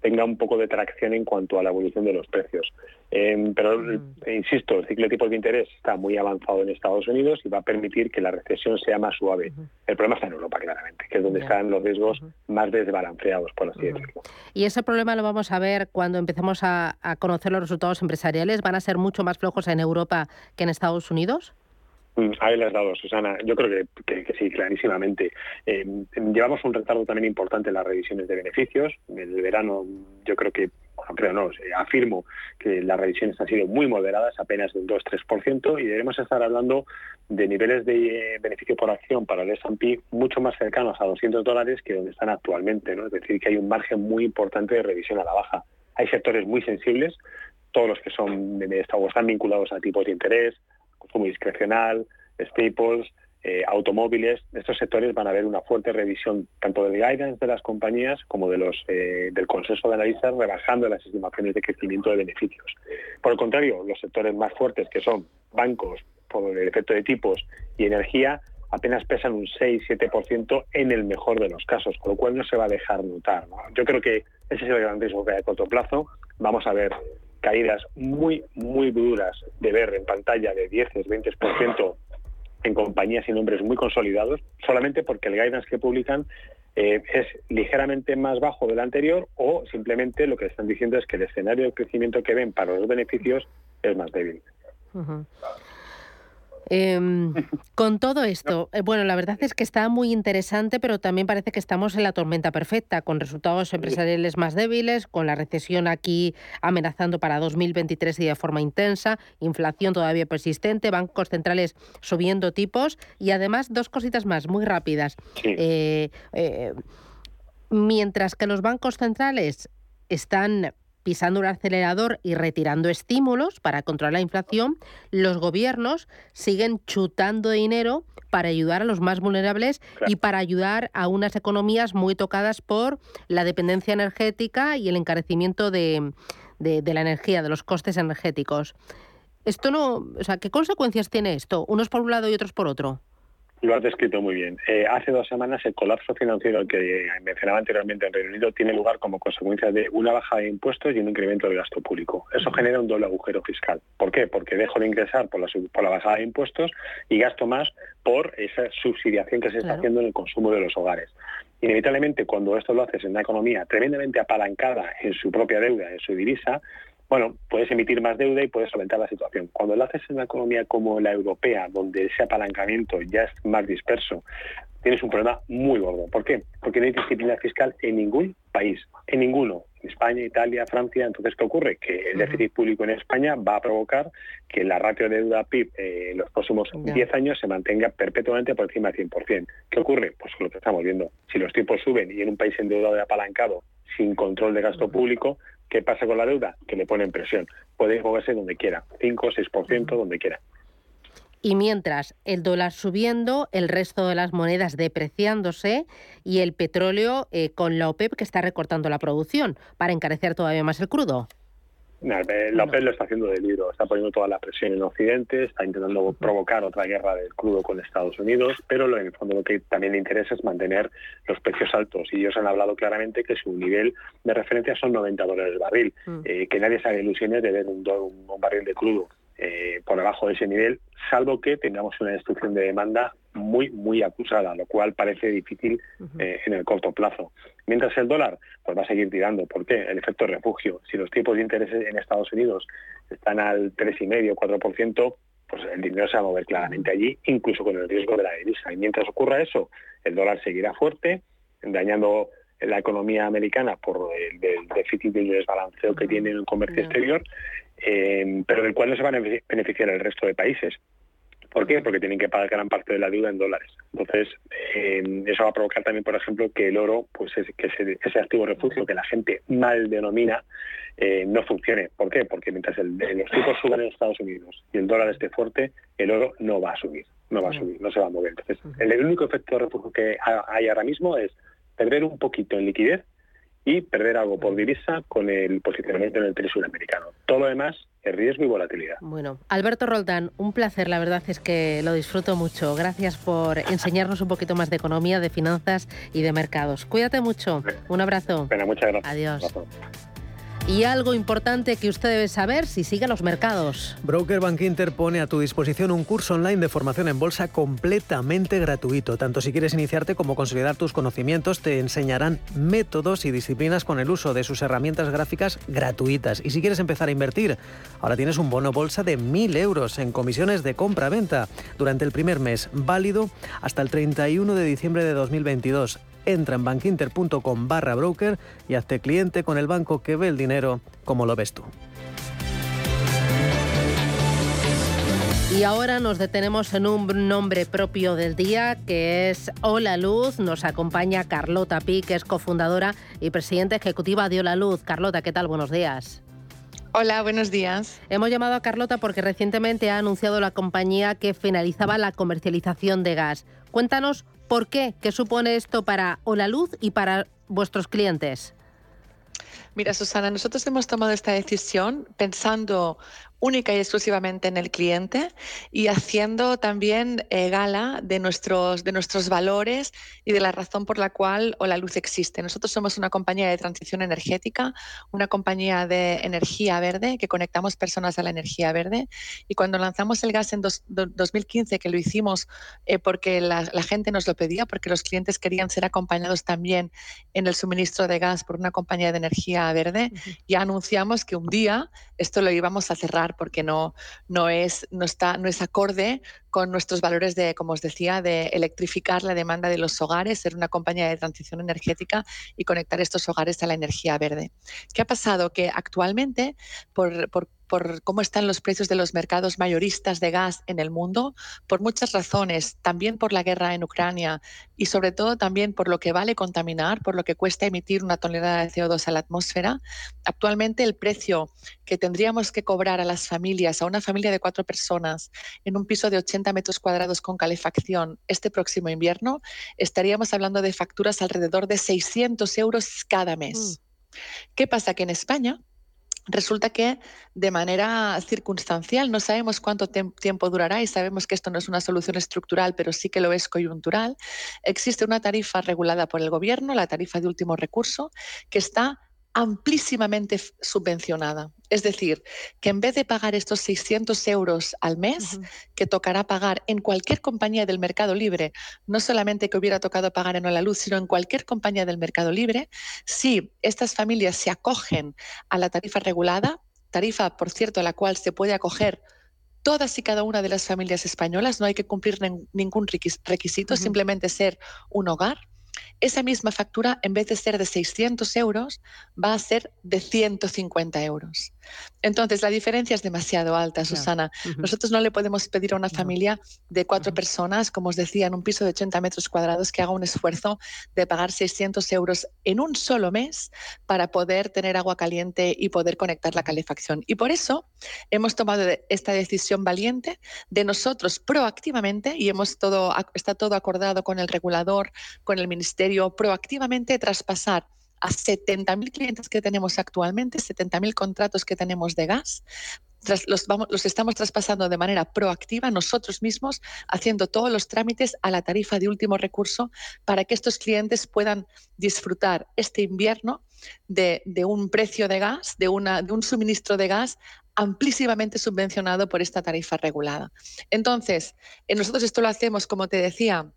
tenga un poco de tracción en cuanto a la evolución de los precios. Em, pero, insisto, el ciclo de tipos de interés está muy avanzado en Estados Unidos y va a permitir que la recesión sea más suave. El problema está en Europa, claramente, que es donde están los riesgos más desbalanceados, por así decirlo. Y ese problema lo vamos a ver cuando empecemos a, a conocer los resultados empresariales. ¿Van a ser mucho más flojos en Europa que en Estados Unidos? Mm, ahí le has dado, Susana. Yo creo que, sí, clarísimamente. Eh, llevamos un retardo también importante en las revisiones de beneficios. En el verano yo creo que, bueno, creo no, afirmo que las revisiones han sido muy moderadas, apenas del 2-3%, y debemos estar hablando de niveles de beneficio por acción para el S&P mucho más cercanos a 200 dólares que donde están actualmente. Es decir, que hay un margen muy importante de revisión a la baja. Hay sectores muy sensibles, todos los que son están vinculados a tipos de interés, consumo discrecional, staples, eh, automóviles, estos sectores van a ver una fuerte revisión tanto del guidance de las compañías como de los, eh, del consenso de analistas rebajando las estimaciones de crecimiento de beneficios. Por el contrario, los sectores más fuertes que son bancos, por el efecto de tipos y energía, apenas pesan un 6-7% en el mejor de los casos, con lo cual no se va a dejar notar. Yo creo que ese es el gran riesgo que hay a corto plazo. Vamos a ver caídas muy, muy duras de ver en pantalla de 10, 20% en compañías y nombres muy consolidados, solamente porque el guidance que publican eh, es ligeramente más bajo del anterior o simplemente lo que están diciendo es que el escenario de crecimiento que ven para los beneficios es más débil. Em, con todo esto, eh, bueno, la verdad es que está muy interesante, pero también parece que estamos en la tormenta perfecta, con resultados empresariales más débiles, con la recesión aquí amenazando para 2023 y de forma intensa, inflación todavía persistente, bancos centrales subiendo tipos y además dos cositas más muy rápidas. Eh, eh, mientras que los bancos centrales están pisando un acelerador y retirando estímulos para controlar la inflación, los gobiernos siguen chutando dinero para ayudar a los más vulnerables y para ayudar a unas economías muy tocadas por la dependencia energética y el encarecimiento de, de la energía, de los costes energéticos. Esto no, o sea, ¿qué consecuencias tiene esto? Unos por un lado y otros por otro. Lo has descrito muy bien. Eh, hace dos semanas el colapso financiero que mencionaba anteriormente en Reino Unido tiene lugar como consecuencia de una baja de impuestos y un incremento del gasto público. Eso genera un doble agujero fiscal. ¿Por qué? Porque dejo de ingresar por la, por la bajada de impuestos y gasto más por esa subsidiación que se está haciendo en el consumo de los hogares. Inevitablemente, cuando esto lo haces en una economía tremendamente apalancada en su propia deuda, en su divisa, bueno, puedes emitir más deuda y puedes solventar la situación. Cuando lo haces en una economía como la europea, donde ese apalancamiento ya es más disperso, tienes un problema muy gordo. ¿Por qué? Porque no hay disciplina fiscal en ningún país, en ninguno. España, Italia, Francia. Entonces, ¿qué ocurre? Que el déficit público en España va a provocar que la ratio de deuda PIB eh, en los próximos 10 años se mantenga perpetuamente por encima del 100%. ¿Qué ocurre? Pues lo que estamos viendo. Si los tipos suben y en un país endeudado y apalancado, sin control de gasto público, ¿Qué pasa con la deuda? Que le ponen presión. Puede moverse donde quiera, 5 o 6%, donde quiera. Y mientras el dólar subiendo, el resto de las monedas depreciándose y el petróleo eh, con la OPEP que está recortando la producción para encarecer todavía más el crudo. La OPEP lo está haciendo de libro, está poniendo toda la presión en Occidente, está intentando provocar otra guerra del crudo con Estados Unidos, pero en el fondo lo que también le interesa es mantener los precios altos. Y ellos han hablado claramente que su nivel de referencia son 90 dólares el barril, mm. eh, que nadie se haga ilusiones de ver un, un barril de crudo eh, por debajo de ese nivel, salvo que tengamos una destrucción de demanda muy, muy acusada, lo cual parece difícil eh, en el corto plazo. Mientras el dólar pues va a seguir tirando. ¿Por qué? El efecto refugio. Si los tipos de interés en Estados Unidos están al 3,5, 4%, pues el dinero se va a mover claramente allí, incluso con el riesgo de la divisa. Y mientras ocurra eso, el dólar seguirá fuerte, dañando la economía americana por el, déficit y el desbalanceo que tiene en el comercio exterior eh, pero del cual no se van a beneficiar el resto de países. ¿Por qué? Porque tienen que pagar gran parte de la deuda en dólares. Entonces, eh, eso va a provocar también, por ejemplo, que el oro, pues que ese, activo refugio que la gente mal denomina, eh, no funcione. ¿Por qué? Porque mientras el, los tipos suban en Estados Unidos y el dólar esté fuerte, el oro no va a subir, no va a subir, no se va a mover. Entonces, el único efecto de refugio que hay ahora mismo es perder un poquito en liquidez y perder algo por divisa con el posicionamiento en el tren sudamericano. Todo lo demás es riesgo y volatilidad. Bueno, Alberto Roldán, un placer, la verdad es que lo disfruto mucho. Gracias por enseñarnos un poquito más de economía, de finanzas y de mercados. Cuídate mucho. Un abrazo. muchas gracias. Adiós. Y algo importante que usted debe saber si sigue los mercados. Broker Bank Inter pone a tu disposición un curso online de formación en bolsa completamente gratuito. Tanto si quieres iniciarte como consolidar tus conocimientos, te enseñarán métodos y disciplinas con el uso de sus herramientas gráficas gratuitas. Y si quieres empezar a invertir, ahora tienes un bono bolsa de 1.000 euros en comisiones de compra-venta durante el primer mes, válido hasta el 31 de diciembre de 2022 entra en bankinter.com barra broker y hazte cliente con el banco que ve el dinero como lo ves tú. Y ahora nos detenemos en un nombre propio del día que es Hola Luz. Nos acompaña Carlota Pi, que es cofundadora y presidenta ejecutiva de Hola Luz. Carlota, ¿qué tal? Buenos días. Hola, buenos días. Hemos llamado a Carlota porque recientemente ha anunciado la compañía que finalizaba la comercialización de gas. Cuéntanos por qué, qué supone esto para Hola Luz y para vuestros clientes. Mira, Susana, nosotros hemos tomado esta decisión pensando única y exclusivamente en el cliente y haciendo también eh, gala de nuestros, de nuestros valores y de la razón por la cual o la luz existe. Nosotros somos una compañía de transición energética, una compañía de energía verde que conectamos personas a la energía verde y cuando lanzamos el gas en 2015, que lo hicimos eh, porque la, gente nos lo pedía, porque los clientes querían ser acompañados también en el suministro de gas por una compañía de energía verde, ya anunciamos que un día esto lo íbamos a cerrar porque no, no, es, no, está, no es acorde con nuestros valores de, como os decía, de electrificar la demanda de los hogares, ser una compañía de transición energética y conectar estos hogares a la energía verde. ¿Qué ha pasado? Que actualmente, por, por por cómo están los precios de los mercados mayoristas de gas en el mundo, por muchas razones, también por la guerra en Ucrania y sobre todo también por lo que vale contaminar, por lo que cuesta emitir una tonelada de CO2 a la atmósfera. Actualmente el precio que tendríamos que cobrar a las familias, a una familia de cuatro personas, en un piso de 80 metros cuadrados con calefacción este próximo invierno, estaríamos hablando de facturas alrededor de 600 euros cada mes. Mm. ¿Qué pasa? Que en España Resulta que de manera circunstancial, no sabemos cuánto tiempo durará y sabemos que esto no es una solución estructural, pero sí que lo es coyuntural, existe una tarifa regulada por el Gobierno, la tarifa de último recurso, que está amplísimamente subvencionada. Es decir, que en vez de pagar estos 600 euros al mes, que tocará pagar en cualquier compañía del mercado libre, no solamente que hubiera tocado pagar en la luz, sino en cualquier compañía del mercado libre, si estas familias se acogen a la tarifa regulada, tarifa, por cierto, a la cual se puede acoger todas y cada una de las familias españolas, no hay que cumplir ningún requisito, simplemente ser un hogar esa misma factura, en vez de ser de 600 euros, va a ser de 150 euros. Entonces, la diferencia es demasiado alta, Susana. Nosotros no le podemos pedir a una familia de cuatro personas, como os decía, en un piso de 80 metros cuadrados, que haga un esfuerzo de pagar 600 euros en un solo mes para poder tener agua caliente y poder conectar la calefacción. Y por eso hemos tomado esta decisión valiente de nosotros proactivamente, y hemos todo, está todo acordado con el regulador, con el ministerio, proactivamente traspasar a 70.000 clientes que tenemos actualmente, 70.000 contratos que tenemos de gas, los, vamos, los, estamos traspasando de manera proactiva nosotros mismos, haciendo todos los trámites a la tarifa de último recurso para que estos clientes puedan disfrutar este invierno de, un precio de gas, de, de un suministro de gas amplísimamente subvencionado por esta tarifa regulada. Entonces, nosotros esto lo hacemos, como te decía,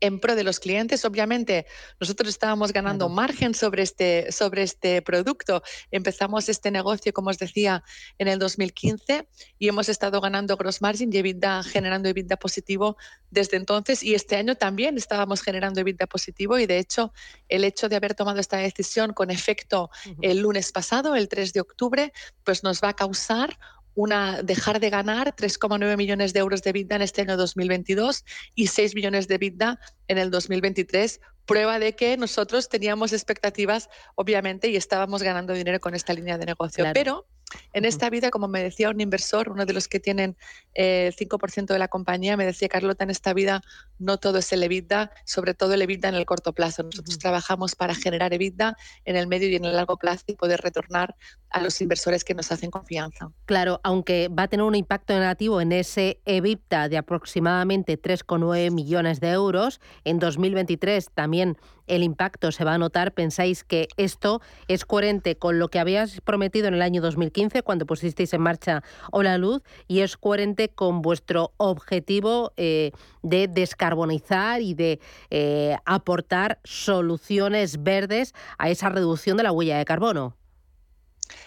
en pro de los clientes. Obviamente, nosotros estábamos ganando margen sobre este, sobre este producto. Empezamos este negocio, como os decía, en el 2015 y hemos estado ganando gross margin y EBITDA, generando EBITDA positivo desde entonces. Y este año también estábamos generando EBITDA positivo y, de hecho, el hecho de haber tomado esta decisión con efecto el lunes pasado, el 3 de octubre, pues nos va a causar una, dejar de ganar 3,9 millones de euros de vida en este año 2022 y 6 millones de vida en el 2023, prueba de que nosotros teníamos expectativas, obviamente, y estábamos ganando dinero con esta línea de negocio. Pero en esta vida, como me decía un inversor, uno de los que tienen eh, el 5% de la compañía, me decía, Carlota, en esta vida no todo es el EBITDA, sobre todo el EBITDA en el corto plazo. Nosotros trabajamos para generar EBITDA en el medio y en el largo plazo y poder retornar a los inversores que nos hacen confianza. Claro, aunque va a tener un impacto negativo en ese EBITDA de aproximadamente 3,9 millones de euros, en 2023 también el impacto se va a notar. ¿Pensáis que esto es coherente con lo que habías prometido en el año 2015 cuando pusisteis en marcha Hola Luz y es coherente con vuestro objetivo eh, de descarbonizar y de eh, aportar soluciones verdes a esa reducción de la huella de carbono?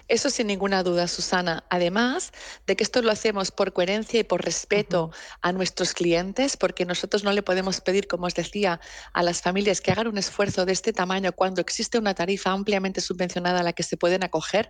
Eso sin ninguna duda, Susana. Además de que esto lo hacemos por coherencia y por respeto a nuestros clientes, porque nosotros no le podemos pedir, como os decía, a las familias que hagan un esfuerzo de este tamaño cuando existe una tarifa ampliamente subvencionada a la que se pueden acoger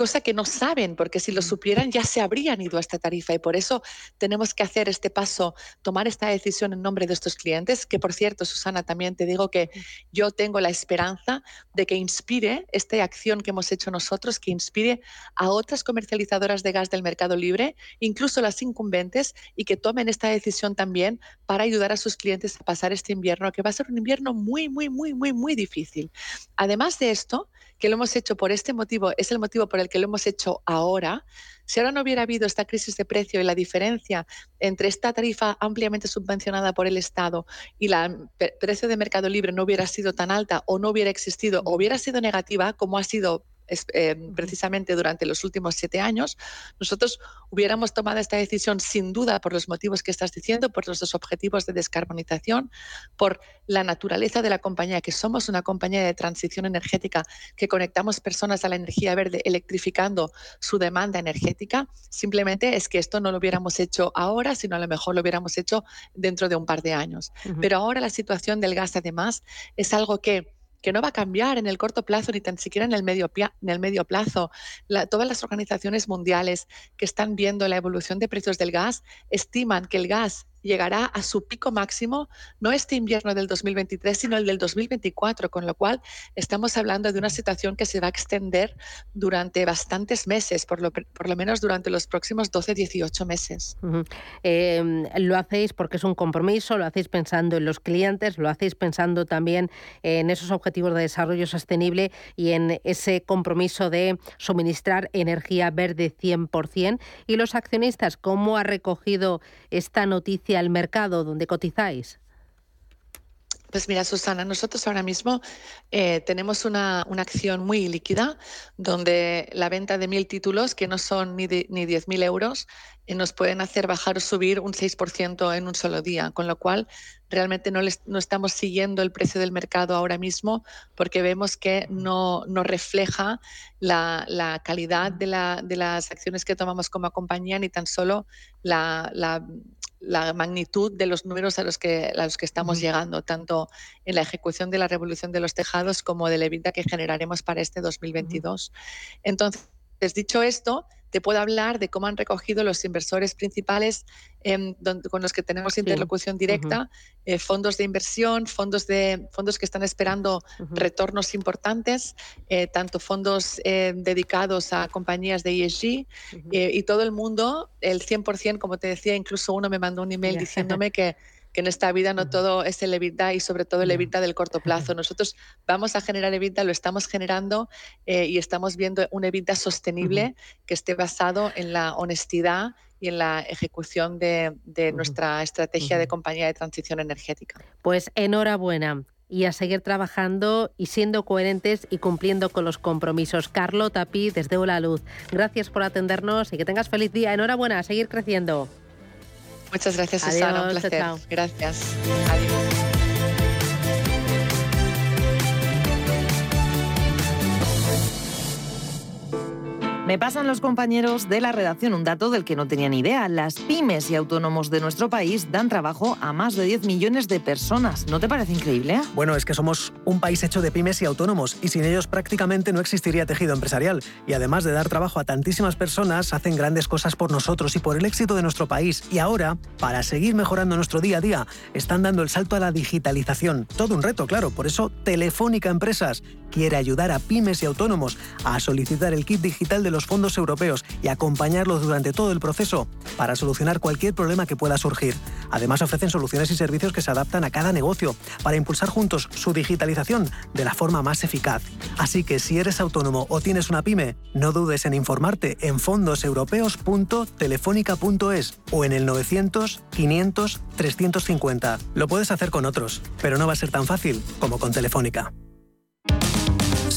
cosa que no saben, porque si lo supieran ya se habrían ido a esta tarifa. Y por eso tenemos que hacer este paso, tomar esta decisión en nombre de estos clientes, que por cierto, Susana, también te digo que yo tengo la esperanza de que inspire esta acción que hemos hecho nosotros, que inspire nos pide a otras comercializadoras de gas del mercado libre, incluso las incumbentes, y que tomen esta decisión también para ayudar a sus clientes a pasar este invierno, que va a ser un invierno muy, muy, muy, muy, muy difícil. Además de esto, que lo hemos hecho por este motivo, es el motivo por el que lo hemos hecho ahora. Si ahora no hubiera habido esta crisis de precio y la diferencia entre esta tarifa ampliamente subvencionada por el Estado y el precio de mercado libre no hubiera sido tan alta o no hubiera existido o hubiera sido negativa como ha sido eh, precisamente durante los últimos siete años, nosotros hubiéramos tomado esta decisión sin duda por los motivos que estás diciendo, por nuestros objetivos de descarbonización, por la naturaleza de la compañía, que somos una compañía de transición energética, que conectamos personas a la energía verde, electrificando su demanda energética. Simplemente es que esto no lo hubiéramos hecho ahora, sino a lo mejor lo hubiéramos hecho dentro de un par de años. Pero ahora la situación del gas, además, es algo que que no va a cambiar en el corto plazo ni tan siquiera en el medio, en el medio plazo. todas las organizaciones mundiales que están viendo la evolución de precios del gas estiman que el gas llegará a su pico máximo no este invierno del 2023, sino el del 2024, con lo cual estamos hablando de una situación que se va a extender durante bastantes meses, por lo, por lo menos durante los próximos 12-18 meses. Em, lo hacéis porque es un compromiso, lo hacéis pensando en los clientes, lo hacéis pensando también en esos objetivos de desarrollo sostenible y en ese compromiso de suministrar energía verde 100%. ¿Y los accionistas cómo ha recogido esta noticia? al mercado donde cotizáis? Pues mira, Susana, nosotros ahora mismo eh, tenemos una, acción muy líquida donde la venta de mil títulos, que no son ni, ni 10.000 euros, eh, nos pueden hacer bajar o subir un 6% en un solo día, con lo cual realmente no, no estamos siguiendo el precio del mercado ahora mismo porque vemos que no, no refleja la, calidad de, la, de, las acciones que tomamos como compañía ni tan solo la la magnitud de los números a los que, a los que estamos llegando, tanto en la ejecución de la revolución de los tejados como de la EBITDA que generaremos para este 2022. Entonces, dicho esto, te puedo hablar de cómo han recogido los inversores principales em, con los que tenemos interlocución directa, eh, fondos de inversión, fondos, de, fondos que están esperando retornos importantes, eh, tanto fondos eh, dedicados a compañías de ESG y todo el mundo, el 100%, como te decía, incluso uno me mandó un email diciéndome que que en esta vida no todo es el EBITDA y sobre todo el EBITDA del corto plazo. Nosotros vamos a generar EBITDA, lo estamos generando eh, y estamos viendo un EBITDA sostenible que esté basado en la honestidad y en la ejecución de, nuestra estrategia de compañía de transición energética. Pues enhorabuena y a seguir trabajando y siendo coherentes y cumpliendo con los compromisos. Carlota Pi, desde Hola Luz. Gracias por atendernos y que tengas feliz día. Enhorabuena, a seguir creciendo. Muchas gracias, Susana. Un placer. Gracias. Adiós. Me pasan los compañeros de la redacción un dato del que no tenía ni idea. Las pymes y autónomos de nuestro país dan trabajo a más de 10 millones de personas. ¿No te parece increíble? Bueno, es que somos un país hecho de pymes y autónomos y sin ellos prácticamente no existiría tejido empresarial. Y además de dar trabajo a tantísimas personas, hacen grandes cosas por nosotros y por el éxito de nuestro país. Y ahora, para seguir mejorando nuestro día a día, están dando el salto a la digitalización. Todo un reto, claro. Por eso Telefónica Empresas quiere ayudar a pymes y autónomos a solicitar el kit digital de los fondos europeos y acompañarlos durante todo el proceso para solucionar cualquier problema que pueda surgir. Además ofrecen soluciones y servicios que se adaptan a cada negocio para impulsar juntos su digitalización de la forma más eficaz. Así que si eres autónomo o tienes una pyme, no dudes en informarte en fondoseuropeos.telefónica.es o en el 900 500 350. Lo puedes hacer con otros, pero no va a ser tan fácil como con Telefónica.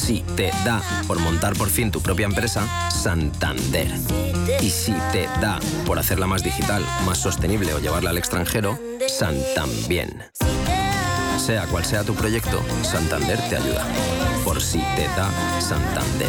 Si te da por montar por fin tu propia empresa, Santander. Y si te da por hacerla más digital, más sostenible o llevarla al extranjero, Santambién. Sea cual sea tu proyecto, Santander te ayuda. Por si te da Santander.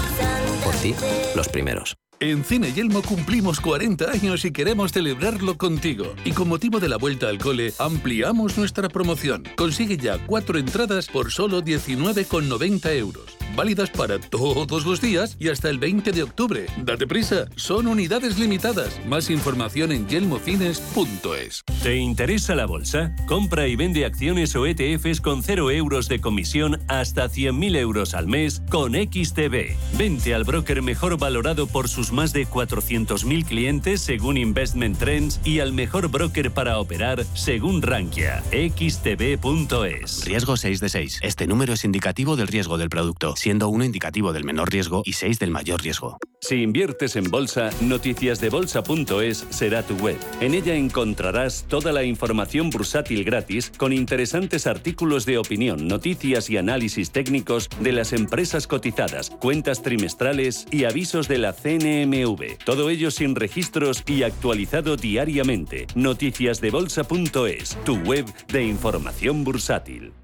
Por ti, los primeros. En Cine Yelmo cumplimos 40 años y queremos celebrarlo contigo. Y con motivo de la vuelta al cole, ampliamos nuestra promoción. Consigue ya cuatro entradas por solo 19,90 euros. Válidas para todos los días y hasta el 20 de octubre. Date prisa, son unidades limitadas. Más información en yelmocines.es. ¿Te interesa la bolsa? Compra y vende acciones o ETFs con 0 euros de comisión hasta 100.000 euros al mes con XTB. Vente al broker mejor valorado por sus más de 400.000 clientes según Investment Trends y al mejor broker para operar según Rankia. xtb.es. Riesgo 6 de 6. Este número es indicativo del riesgo del producto, siendo uno indicativo del menor riesgo y 6 del mayor riesgo. Si inviertes en bolsa, noticiasdebolsa.es será tu web. En ella encontrarás toda la información bursátil gratis con interesantes artículos de opinión, noticias y análisis técnicos de las empresas cotizadas, cuentas trimestrales y avisos de la CNMV. Todo ello sin registros y actualizado diariamente. Noticiasdebolsa.es, tu web de información bursátil.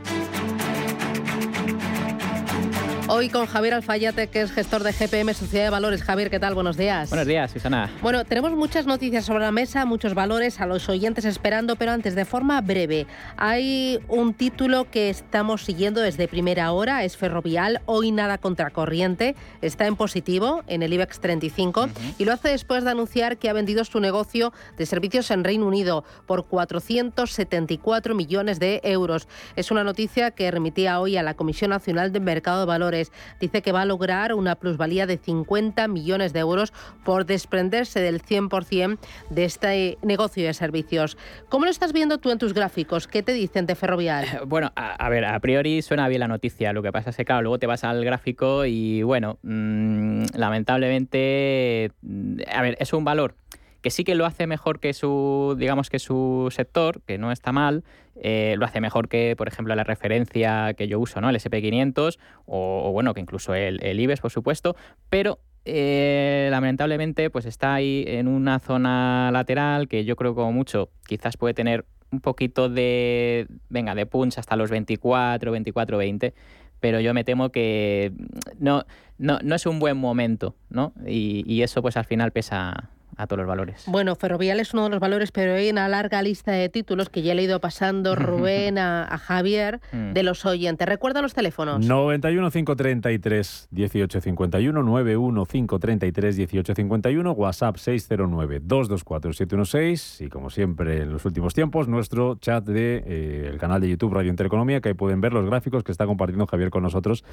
Hoy con Javier Alfayate, que es gestor de GPM Sociedad de Valores. Javier, ¿qué tal? Buenos días. Buenos días, Susana. Bueno, tenemos muchas noticias sobre la mesa, muchos valores, a los oyentes esperando, pero antes, de forma breve, hay un título que estamos siguiendo desde primera hora, es Ferrovial, hoy nada contracorriente, está en positivo en el IBEX 35 y lo hace después de anunciar que ha vendido su negocio de servicios en Reino Unido por 474 millones de euros. Es una noticia que remitía hoy a la Comisión Nacional de Mercado de Valores Dice que va a lograr una plusvalía de 50 millones de euros por desprenderse del 100% de este negocio de servicios. ¿Cómo lo estás viendo tú en tus gráficos? ¿Qué te dicen de Ferrovial? Bueno, a, ver, a priori suena bien la noticia. Lo que pasa es que, claro, luego te vas al gráfico y, bueno, mm, lamentablemente, mm, a ver, es un valor que sí que lo hace mejor que su, digamos que su sector, que no está mal, eh, lo hace mejor que, por ejemplo, la referencia que yo uso, ¿no? El SP500 o, bueno, que incluso el, el IBEX, por supuesto, pero eh, lamentablemente pues está ahí en una zona lateral que yo creo como mucho quizás puede tener un poquito de, venga, de punch hasta los 24, 24, 20 pero yo me temo que no, no, no es un buen momento, ¿no? Y, y, eso pues al final pesa, a todos los valores. Bueno, Ferrovial es uno de los valores, pero hay una larga lista de títulos que ya le he ido pasando Rubén a, Javier mm. de los oyentes. ¿Recuerda los teléfonos? 91 533 1851, 91 533 1851, WhatsApp 609 224 716 y como siempre en los últimos tiempos, nuestro chat de eh, el canal de YouTube Radio Intereconomía, que ahí pueden ver los gráficos que está compartiendo Javier con nosotros.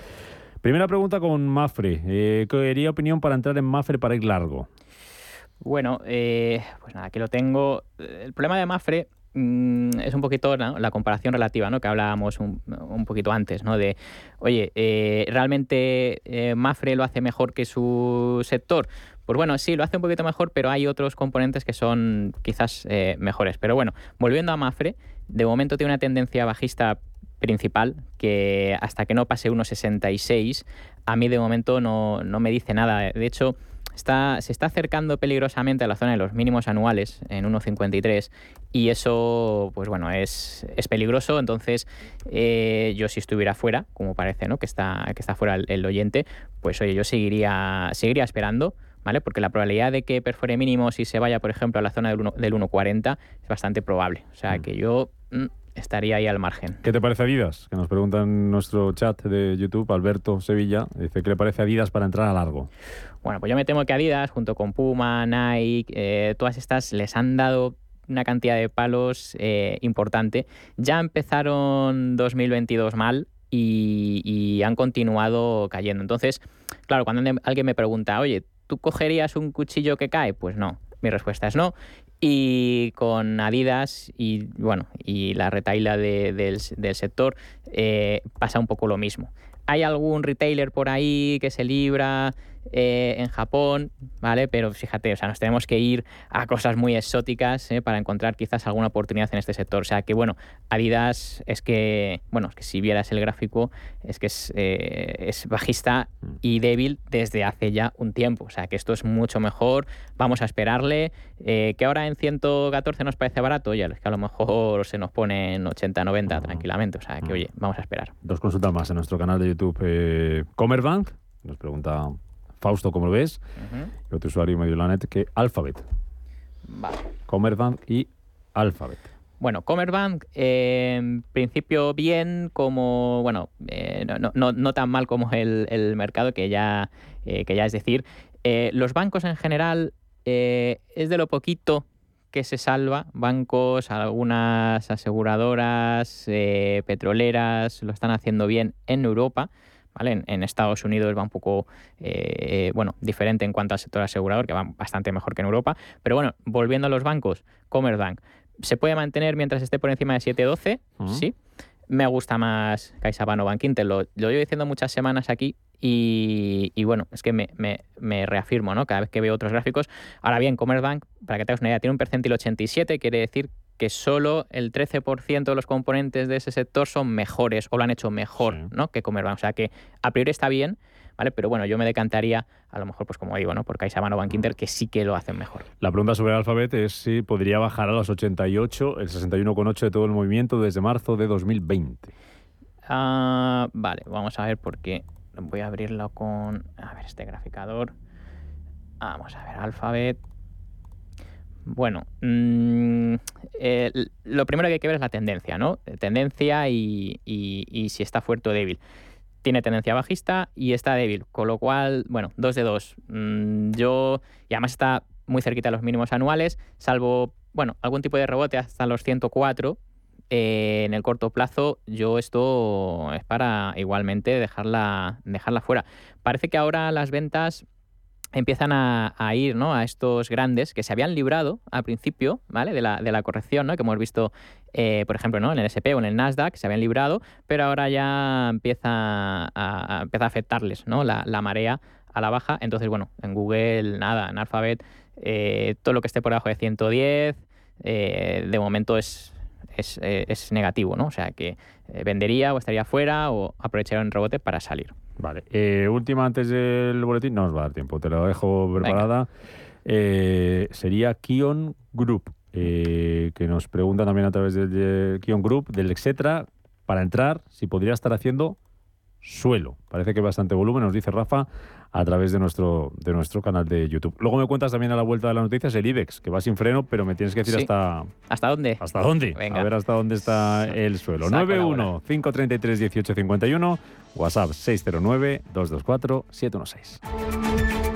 Primera pregunta con Mafre. Eh, ¿Quería opinión para entrar en Mafre para ir largo? Bueno, eh, pues nada, aquí lo tengo. El problema de Mafre mm, es un poquito la comparación relativa, ¿no? Que hablábamos un, poquito antes, ¿no? De, oye, eh, ¿realmente eh, Mafre lo hace mejor que su sector? Pues bueno, sí, lo hace un poquito mejor, pero hay otros componentes que son quizás mejores. Pero bueno, volviendo a Mafre, de momento tiene una tendencia bajista principal que hasta que no pase 1,66, a mí de momento no, no me dice nada. De hecho, se está acercando peligrosamente a la zona de los mínimos anuales en 1,53 y eso, pues bueno, es, peligroso. Entonces, eh, yo si estuviera fuera, como parece, ¿no? Que está, que está fuera el, oyente, pues oye, yo seguiría, seguiría esperando. ¿Vale? Porque la probabilidad de que perfore mínimos y se vaya, por ejemplo, a la zona del 1,40 es bastante probable. O sea, mm. que yo mm, estaría ahí al margen. ¿Qué te parece Adidas? Que nos preguntan en nuestro chat de YouTube, Alberto Sevilla, dice, ¿qué le parece Adidas para entrar a largo? Bueno, pues yo me temo que Adidas, junto con Puma, Nike, eh, todas estas les han dado una cantidad de palos eh, importante. Ya empezaron 2022 mal y, han continuado cayendo. Entonces, claro, cuando alguien me pregunta, oye, ¿tú cogerías un cuchillo que cae? Pues no. Mi respuesta es no. Y con Adidas y bueno y la retaila del, sector eh, pasa un poco lo mismo. Hay algún retailer por ahí que se libra eh, en Japón, ¿vale? Pero fíjate, o sea, nos tenemos que ir a cosas muy exóticas ¿eh? para encontrar quizás alguna oportunidad en este sector. O sea, que bueno, Adidas es que, bueno, es que si vieras el gráfico, es que es, eh, es bajista y débil desde hace ya un tiempo. O sea, que esto es mucho mejor, vamos a esperarle. que ahora en 114 nos parece barato, ya es que a lo mejor se nos pone en 80, 90 tranquilamente. O sea, que oye, vamos a esperar. Dos consultas más en nuestro canal de YouTube. Comerbank, nos pregunta Fausto, como lo ves, y otro usuario medio la net que Alphabet. Vale. Comerbank y Alphabet. Bueno, Comerbank, en principio bien, como, bueno, eh, no, tan mal como el, mercado, que ya, eh, que ya es decir. Eh, los bancos en general es de lo poquito que se salva. Bancos, algunas aseguradoras, petroleras, lo están haciendo bien en Europa. En, Estados Unidos va un poco eh, bueno, diferente en cuanto al sector asegurador, que va bastante mejor que en Europa. Pero bueno, volviendo a los bancos, Commerzbank, ¿se puede mantener mientras esté por encima de 7.12? Sí. Me gusta más CaixaBank o Bank Inter. Lo, lo llevo diciendo muchas semanas aquí y, bueno, es que me, me, reafirmo, ¿no? Cada vez que veo otros gráficos. Ahora bien, Commerzbank, para que te hagas una idea, tiene un percentil 87, quiere decir que solo el 13% de los componentes de ese sector son mejores o lo han hecho mejor ¿no? que Comerbank. O sea que a priori está bien, ¿vale? Pero bueno, yo me decantaría, a lo mejor, pues como digo, ¿no? Por CaixaBank o Bank Inter, que sí que lo hacen mejor. La pregunta sobre Alphabet es si podría bajar a los 88, el 61,8 de todo el movimiento desde marzo de 2020. Ah, vale, vamos a ver por qué. Voy a abrirlo con, a ver, este graficador. Vamos a ver, Alphabet. Bueno, mm, lo primero que hay que ver es la tendencia, ¿no? Tendencia y, si está fuerte o débil. Tiene tendencia bajista y está débil, con lo cual, bueno, dos de dos. Mm, yo, y además está muy cerquita de los mínimos anuales, salvo, bueno, algún tipo de rebote hasta los 104. Eh, en el corto plazo, yo esto es para igualmente dejarla, dejarla fuera. Parece que ahora las ventas empiezan a, ir ¿no? a estos grandes que se habían librado al principio ¿vale? de, la, de la corrección, ¿no? que hemos visto, eh, por ejemplo, ¿no? en el SP o en el Nasdaq, se habían librado, pero ahora ya empieza a, a afectarles ¿no? la, la, marea a la baja. Entonces, bueno, en Google, nada, en Alphabet, eh, todo lo que esté por debajo de 110, eh, de momento es, es, es, negativo, ¿no? O sea que vendería o estaría fuera o aprovecharía un rebote para salir. Vale. Eh, última antes del boletín, no nos va a dar tiempo, te lo dejo preparada. Eh, sería Kion Group, eh, que nos pregunta también a través del Kion Group, del etcétera, para entrar, si podría estar haciendo suelo. Parece que bastante volumen, nos dice Rafa, a través de nuestro, de nuestro canal de YouTube. Luego me cuentas también a la vuelta de las noticias el IBEX, que va sin freno, pero me tienes que decir hasta... ¿Hasta dónde? ¿Hasta dónde? A ver hasta dónde está el suelo. 91 533 1851 WhatsApp 609 224 716.